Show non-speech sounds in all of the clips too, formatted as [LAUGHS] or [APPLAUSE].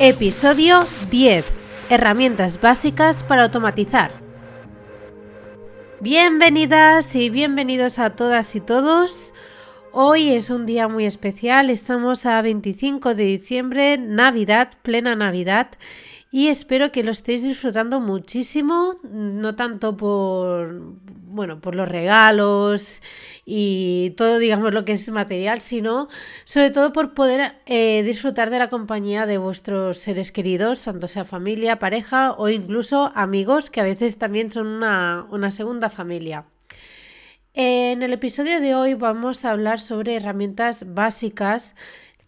Episodio 10. Herramientas básicas para automatizar. Bienvenidas y bienvenidos a todas y todos. Hoy es un día muy especial, estamos a 25 de diciembre, Navidad, plena Navidad, y espero que lo estéis disfrutando muchísimo, no tanto por bueno, por los regalos y todo, digamos, lo que es material, sino sobre todo por poder eh, disfrutar de la compañía de vuestros seres queridos, tanto sea familia, pareja o incluso amigos, que a veces también son una, una segunda familia. En el episodio de hoy vamos a hablar sobre herramientas básicas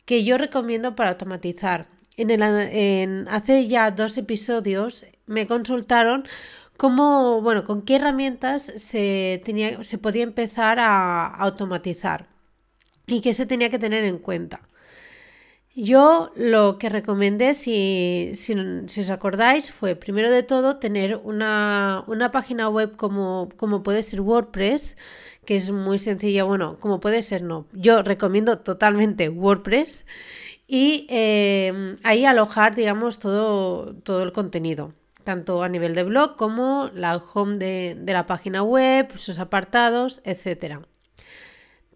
que yo recomiendo para automatizar. En, el, hace ya dos episodios me consultaron cómo, bueno, con qué herramientas se, tenía, se podía empezar a automatizar y qué se tenía que tener en cuenta. Yo lo que recomendé, si, si, os acordáis, fue primero de todo tener una, una página web como, como, puede ser WordPress, que es muy sencilla, bueno, como puede ser, no. Yo recomiendo totalmente WordPress y eh, ahí alojar, digamos, todo, todo el contenido, tanto a nivel de blog como la home de, la página web, sus apartados, etc.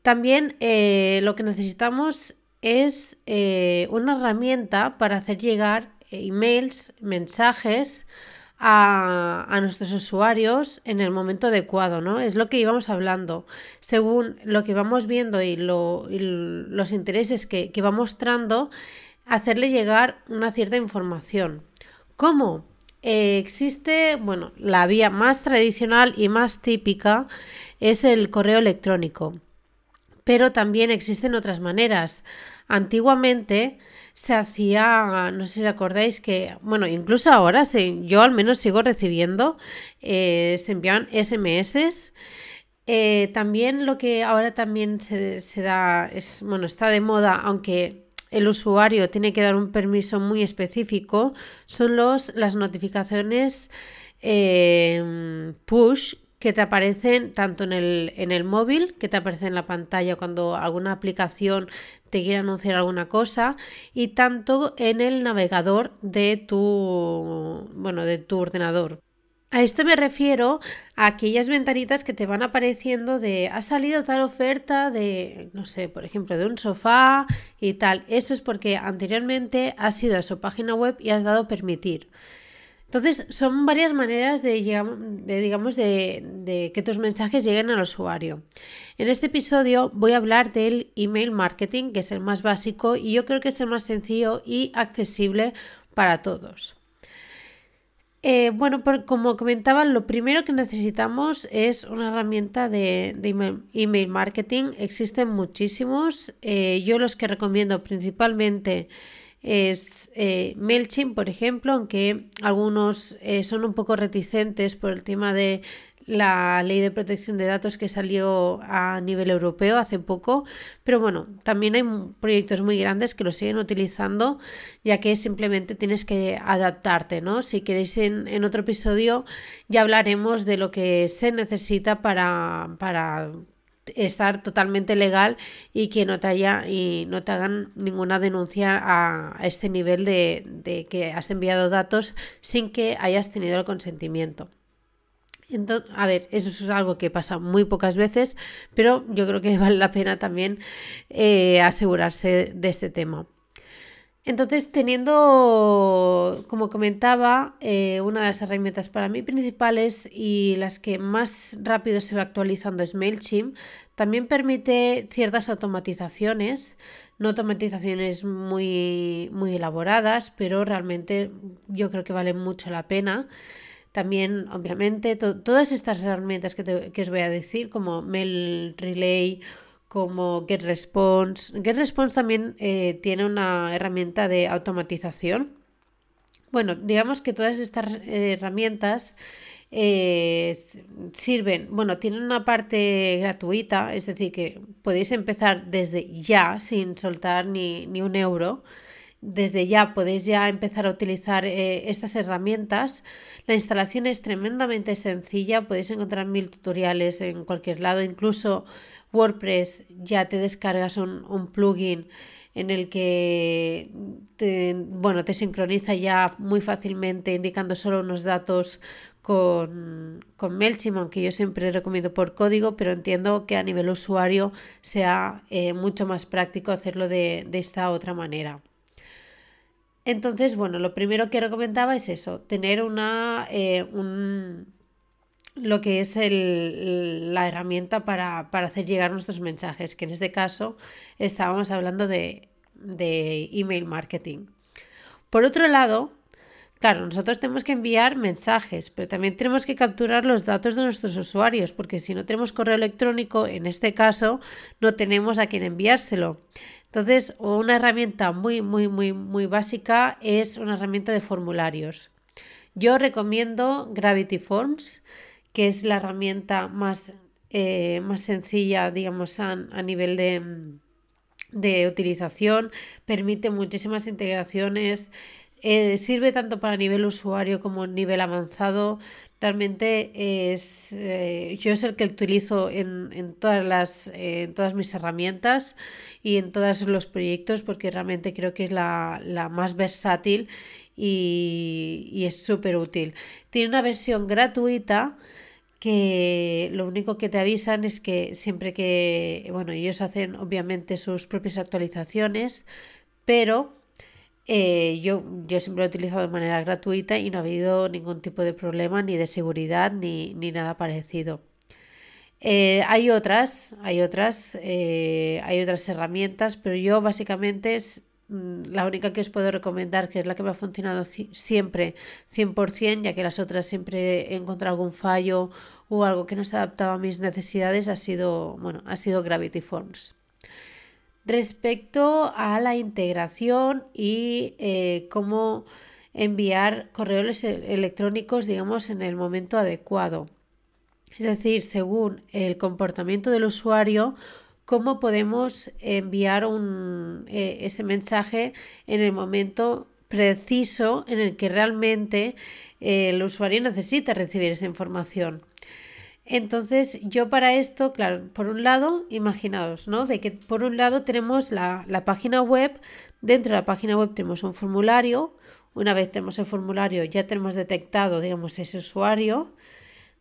También eh, lo que necesitamos es eh, una herramienta para hacer llegar emails, mensajes a, nuestros usuarios en el momento adecuado, ¿no? Es lo que íbamos hablando. Según lo que vamos viendo y, los intereses que, va mostrando, hacerle llegar una cierta información. ¿Cómo? Eh, existe, bueno, la vía más tradicional y más típica es el correo electrónico. Pero también existen otras maneras. Antiguamente se hacía, no sé si acordáis que, bueno, incluso ahora yo al menos sigo recibiendo, eh, se envían SMS. Eh, también lo que ahora también se, da, es, bueno, está de moda, aunque el usuario tiene que dar un permiso muy específico, son los, las notificaciones eh, push que te aparecen tanto en el, en el móvil, que te aparece en la pantalla cuando alguna aplicación te quiere anunciar alguna cosa, y tanto en el navegador de tu, bueno, de tu ordenador. A esto me refiero a aquellas ventanitas que te van apareciendo de ha salido tal oferta de, no sé, por ejemplo, de un sofá y tal. Eso es porque anteriormente has ido a su página web y has dado permitir. Entonces, son varias maneras de, digamos, de, que tus mensajes lleguen al usuario. En este episodio voy a hablar del email marketing, que es el más básico y yo creo que es el más sencillo y accesible para todos. Eh, bueno, como comentaba, lo primero que necesitamos es una herramienta de, email, marketing. Existen muchísimos. Eh, yo los que recomiendo principalmente es eh, MailChimp, por ejemplo, aunque algunos eh, son un poco reticentes por el tema de la ley de protección de datos que salió a nivel europeo hace poco, pero bueno, también hay proyectos muy grandes que lo siguen utilizando, ya que simplemente tienes que adaptarte, ¿no? Si queréis en, en otro episodio ya hablaremos de lo que se necesita para, para estar totalmente legal y que no te haya y no te hagan ninguna denuncia a, este nivel de, de, que has enviado datos sin que hayas tenido el consentimiento. Entonces, a ver, eso es algo que pasa muy pocas veces, pero yo creo que [LAUGHS] vale la pena también eh, asegurarse de este tema. Entonces, teniendo, como comentaba, eh, una de las herramientas para mí principales y las que más rápido se va actualizando es MailChimp, también permite ciertas automatizaciones, no automatizaciones muy, muy elaboradas, pero realmente yo creo que valen mucho la pena. También, obviamente, todas estas herramientas que, que os voy a decir, como Mail Relay, como GetResponse. GetResponse también eh, tiene una herramienta de automatización. Bueno, digamos que todas estas herramientas eh, sirven, bueno, tienen una parte gratuita, es decir, que podéis empezar desde ya sin soltar ni, ni un euro desde ya podéis ya empezar a utilizar estas herramientas. La instalación es tremendamente sencilla, podéis encontrar mil tutoriales en cualquier lado, incluso WordPress ya te descargas un, plugin en el que te, bueno, te sincroniza ya muy fácilmente indicando solo unos datos con, con MailChimp, aunque yo siempre recomiendo por código, pero entiendo que a nivel usuario sea eh, mucho más práctico hacerlo de, esta otra manera. Entonces, bueno, lo primero que recomendaba es eso, tener una, eh, un, lo que es la herramienta para, hacer llegar nuestros mensajes, que en este caso estábamos hablando de, de email marketing. Por otro lado, Claro, nosotros tenemos que enviar mensajes, pero también tenemos que capturar los datos de nuestros usuarios, porque si no tenemos correo electrónico, en este caso, no tenemos a quién enviárselo. Entonces, una herramienta muy, muy, muy, muy básica es una herramienta de formularios. Yo recomiendo Gravity Forms, que es la herramienta más, eh, más sencilla, digamos, a, nivel de, de utilización, permite muchísimas integraciones. Eh, sirve tanto para nivel usuario como nivel avanzado. Realmente es, eh, yo es el que utilizo en, todas las, en todas mis herramientas y en todos los proyectos porque realmente creo que es la, más versátil y, y es súper útil. Tiene una versión gratuita que lo único que te avisan es que siempre que, bueno, ellos hacen obviamente sus propias actualizaciones, pero eh, yo, yo siempre lo he utilizado de manera gratuita y no ha habido ningún tipo de problema ni de seguridad ni, nada parecido. Eh, hay otras, hay otras, eh, hay otras herramientas, pero yo básicamente es mm, la única que os puedo recomendar, que es la que me ha funcionado siempre 100%, ya que las otras siempre he encontrado algún fallo o algo que no se adaptaba a mis necesidades, ha sido, bueno, ha sido Gravity Forms respecto a la integración y eh, cómo enviar correos electrónicos, digamos, en el momento adecuado. Es decir, según el comportamiento del usuario, cómo podemos enviar un, eh, ese mensaje en el momento preciso en el que realmente eh, el usuario necesita recibir esa información. Entonces, yo para esto, claro, por un lado, imaginaos, ¿no? De que por un lado tenemos la, página web, dentro de la página web tenemos un formulario, una vez tenemos el formulario ya tenemos detectado, digamos, ese usuario,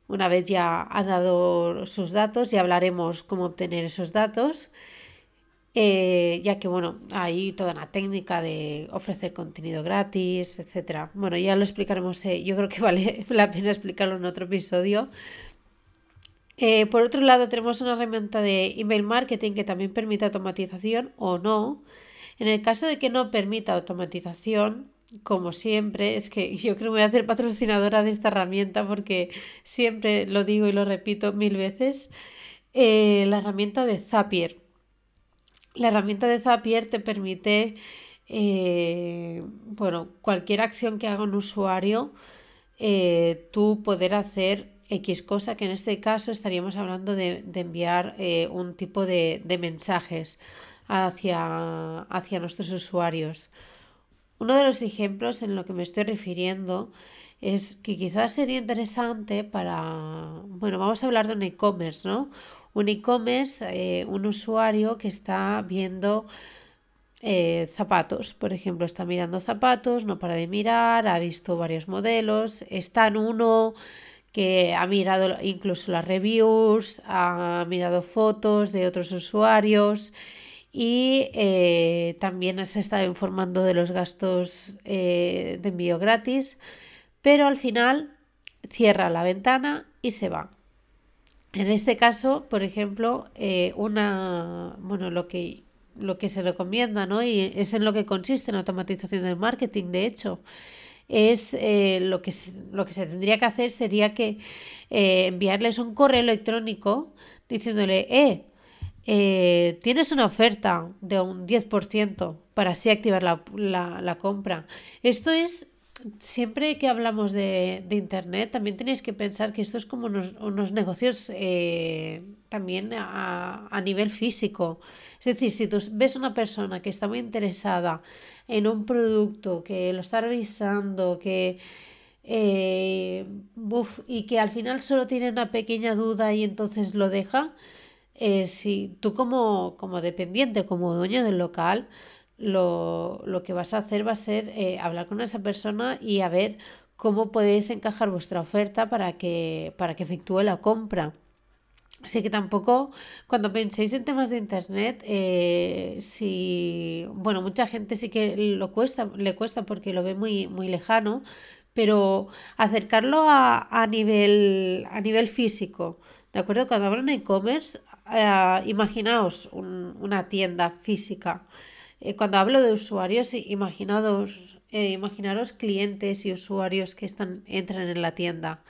una vez ya ha dado sus datos, ya hablaremos cómo obtener esos datos. Eh, ya que bueno, hay toda una técnica de ofrecer contenido gratis, etcétera. Bueno, ya lo explicaremos, eh, yo creo que [LAUGHS] vale la pena explicarlo en otro episodio, eh, por otro lado, tenemos una herramienta de email marketing que también permite automatización o no. En el caso de que no permita automatización, como siempre, es que [LAUGHS] yo creo que voy a hacer patrocinadora de esta herramienta porque siempre lo digo y lo repito mil veces. Eh, la herramienta de Zapier. La herramienta de Zapier te permite, eh, bueno, cualquier acción que haga un usuario, tú poder hacer X cosa, que en este caso estaríamos hablando de, enviar eh, un tipo de, mensajes hacia, hacia nuestros usuarios. Uno de los ejemplos en lo que me estoy refiriendo es que quizás sería interesante para, bueno, vamos a hablar de un e-commerce, ¿no? Un e-commerce, eh, un usuario que está viendo eh, zapatos, por ejemplo, está mirando zapatos, no para de mirar, ha visto varios modelos, está en uno que ha mirado incluso las reviews, ha mirado fotos de otros usuarios y eh, también se ha estado informando de los gastos eh, de envío gratis, pero al final cierra la ventana y se va. En este caso, por ejemplo, eh, una, bueno, lo que, lo que se recomienda, ¿no? Y es en lo que consiste en automatización del marketing, de hecho, es eh, lo, que, lo que se tendría que hacer sería que eh, enviarles un correo electrónico diciéndole, eh, eh, tienes una oferta de un 10% para así activar la, compra. Esto es siempre que hablamos de, Internet, también tenéis que pensar que esto es como unos, negocios también a, a, nivel físico. Es decir, si tú ves una persona que está muy interesada en un producto, que lo está revisando, que... Eh, y que al final solo tiene una pequeña duda y entonces lo deja, eh, si tú como, como dependiente, como dueño del local, lo, que vas a hacer va a ser eh, hablar con esa persona y a ver cómo podéis encajar vuestra oferta para que, para que efectúe la compra. Así que tampoco, cuando penséis en temas de internet, eh, si, bueno, mucha gente sí que lo cuesta, le cuesta porque lo ve muy, muy lejano, pero acercarlo a, a nivel, a nivel físico, ¿de acuerdo? Cuando hablan e-commerce, eh, imaginaos una tienda física. Eh, cuando hablo de usuarios, imaginaos, imaginaros clientes y usuarios que están, entran en la tienda.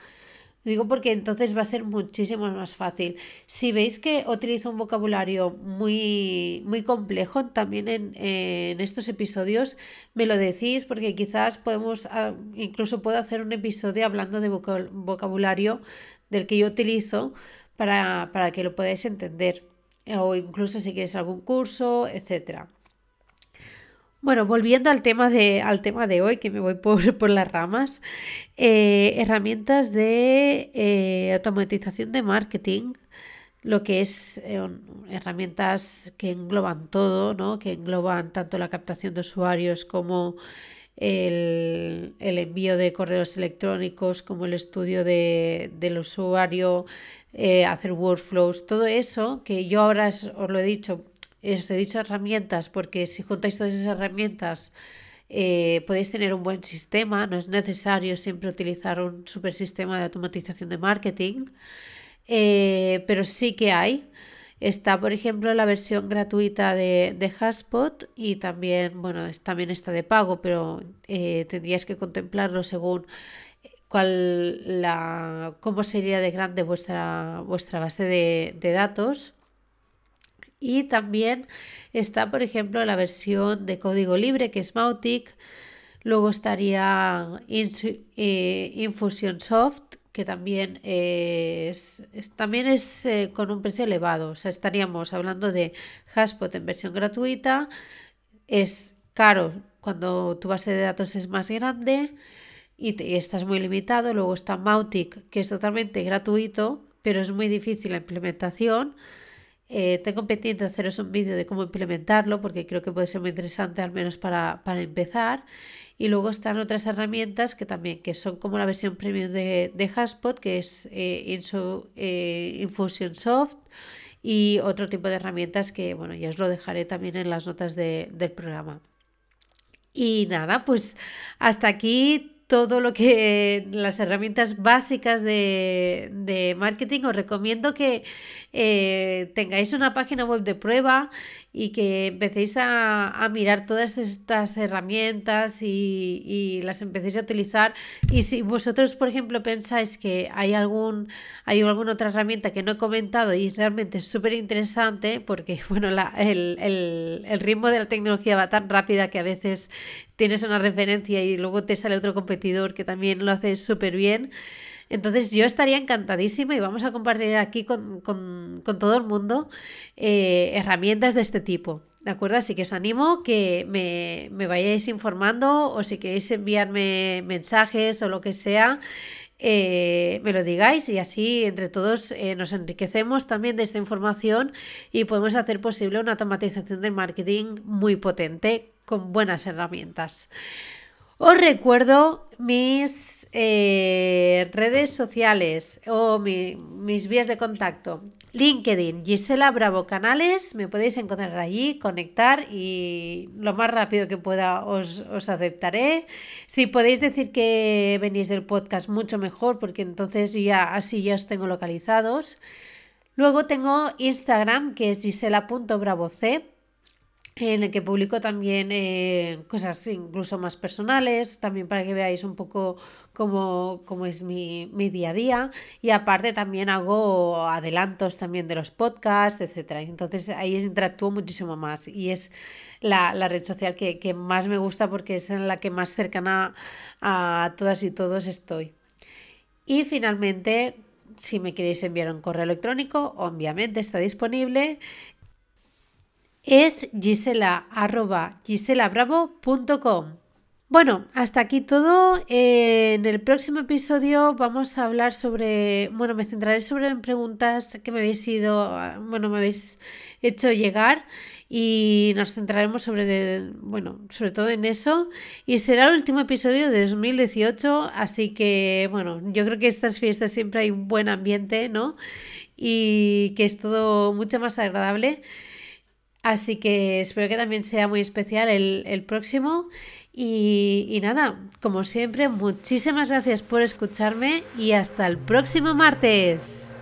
Digo porque entonces va a ser muchísimo más fácil. Si veis que utilizo un vocabulario muy, muy complejo también en, estos episodios, me lo decís porque quizás podemos, ah, incluso puedo hacer un episodio hablando de vocabulario del que yo utilizo para, para que lo podáis entender. O incluso si queréis algún curso, etcétera. Bueno, volviendo al tema de, al tema de hoy, que me voy por, [LAUGHS] por las ramas, eh, herramientas de eh, automatización de marketing, lo que es eh, herramientas que engloban todo, ¿no? que engloban tanto la captación de usuarios como el, envío de correos electrónicos, como el estudio de, del usuario, hacer workflows, todo eso que yo ahora os lo he dicho os he dicho herramientas porque si juntáis todas esas herramientas eh, podéis tener un buen sistema, no es necesario siempre utilizar un super sistema de automatización de marketing, eh, pero sí que hay. Está, por ejemplo, la versión gratuita de, de Haspot y también, bueno, también está de pago, pero eh, tendríais que contemplarlo según cuál la, cómo sería de grande vuestra, vuestra base de, de datos. Y también está, por ejemplo, la versión de código libre que es Mautic. Luego estaría eh, Infusionsoft, que también es, también es eh, con un precio elevado. O sea, estaríamos hablando de Haspot en versión gratuita. Es caro cuando tu base de datos es más grande y, y estás muy limitado. Luego está Mautic, que es totalmente gratuito, pero es muy difícil la implementación. Eh, tengo pendiente haceros un vídeo de cómo implementarlo porque creo que puede ser muy interesante al menos para, empezar. Y luego están otras herramientas que también que son como la versión premium de, de Haspot, que es eh, eh, Infusionsoft y otro tipo de herramientas que bueno, ya os lo dejaré también en las notas del programa. Y nada, pues hasta aquí todo lo que las herramientas básicas de, marketing, os recomiendo que eh, tengáis una página web de prueba y que empecéis a, mirar todas estas herramientas y, las empecéis a utilizar. Y si vosotros, por ejemplo, pensáis que hay, algún, hay alguna otra herramienta que no he comentado y realmente es súper interesante, porque [LAUGHS] bueno, el, el ritmo de la tecnología va tan rápida que a veces tienes una referencia y luego te sale otro competidor que también lo hace súper bien. Entonces yo estaría encantadísima y vamos a compartir aquí con, todo el mundo eh, herramientas de este tipo. ¿De acuerdo? Así que os animo que me, vayáis informando o si queréis enviarme mensajes o lo que sea, eh, me lo digáis y así entre todos eh, nos enriquecemos también de esta información y podemos hacer posible una automatización del marketing muy potente con buenas herramientas. Os recuerdo mis eh, redes sociales o mis vías de contacto. LinkedIn, Gisela Bravo Canales, me podéis encontrar allí, conectar y lo más rápido que pueda os, os aceptaré. Si podéis decir que venís del podcast, mucho mejor, porque entonces ya así ya os tengo localizados. Luego tengo Instagram, que es gisela.bravoc en el que publico también eh, cosas incluso más personales, también para que veáis un poco cómo, es mi, día a día. Y aparte también hago adelantos también de los podcasts, etc. Entonces ahí interactúo muchísimo más y es la, red social que, que, más me gusta porque es en la que más cercana a todas y todos estoy. Y finalmente, si me queréis enviar un correo electrónico, obviamente está disponible, es gisela arroba. Bueno, hasta aquí todo. en el próximo episodio vamos a hablar sobre, bueno, me centraré sobre preguntas que me habéis ido, bueno, me habéis hecho llegar y nos centraremos sobre, bueno, sobre todo en eso. Y será el último episodio de 2018, así que, bueno, yo creo que estas fiestas siempre hay un buen ambiente, ¿no? Y que es todo mucho más agradable. Así que espero que también sea muy especial el, el próximo. Y, y nada, como siempre, muchísimas gracias por escucharme y hasta el próximo martes.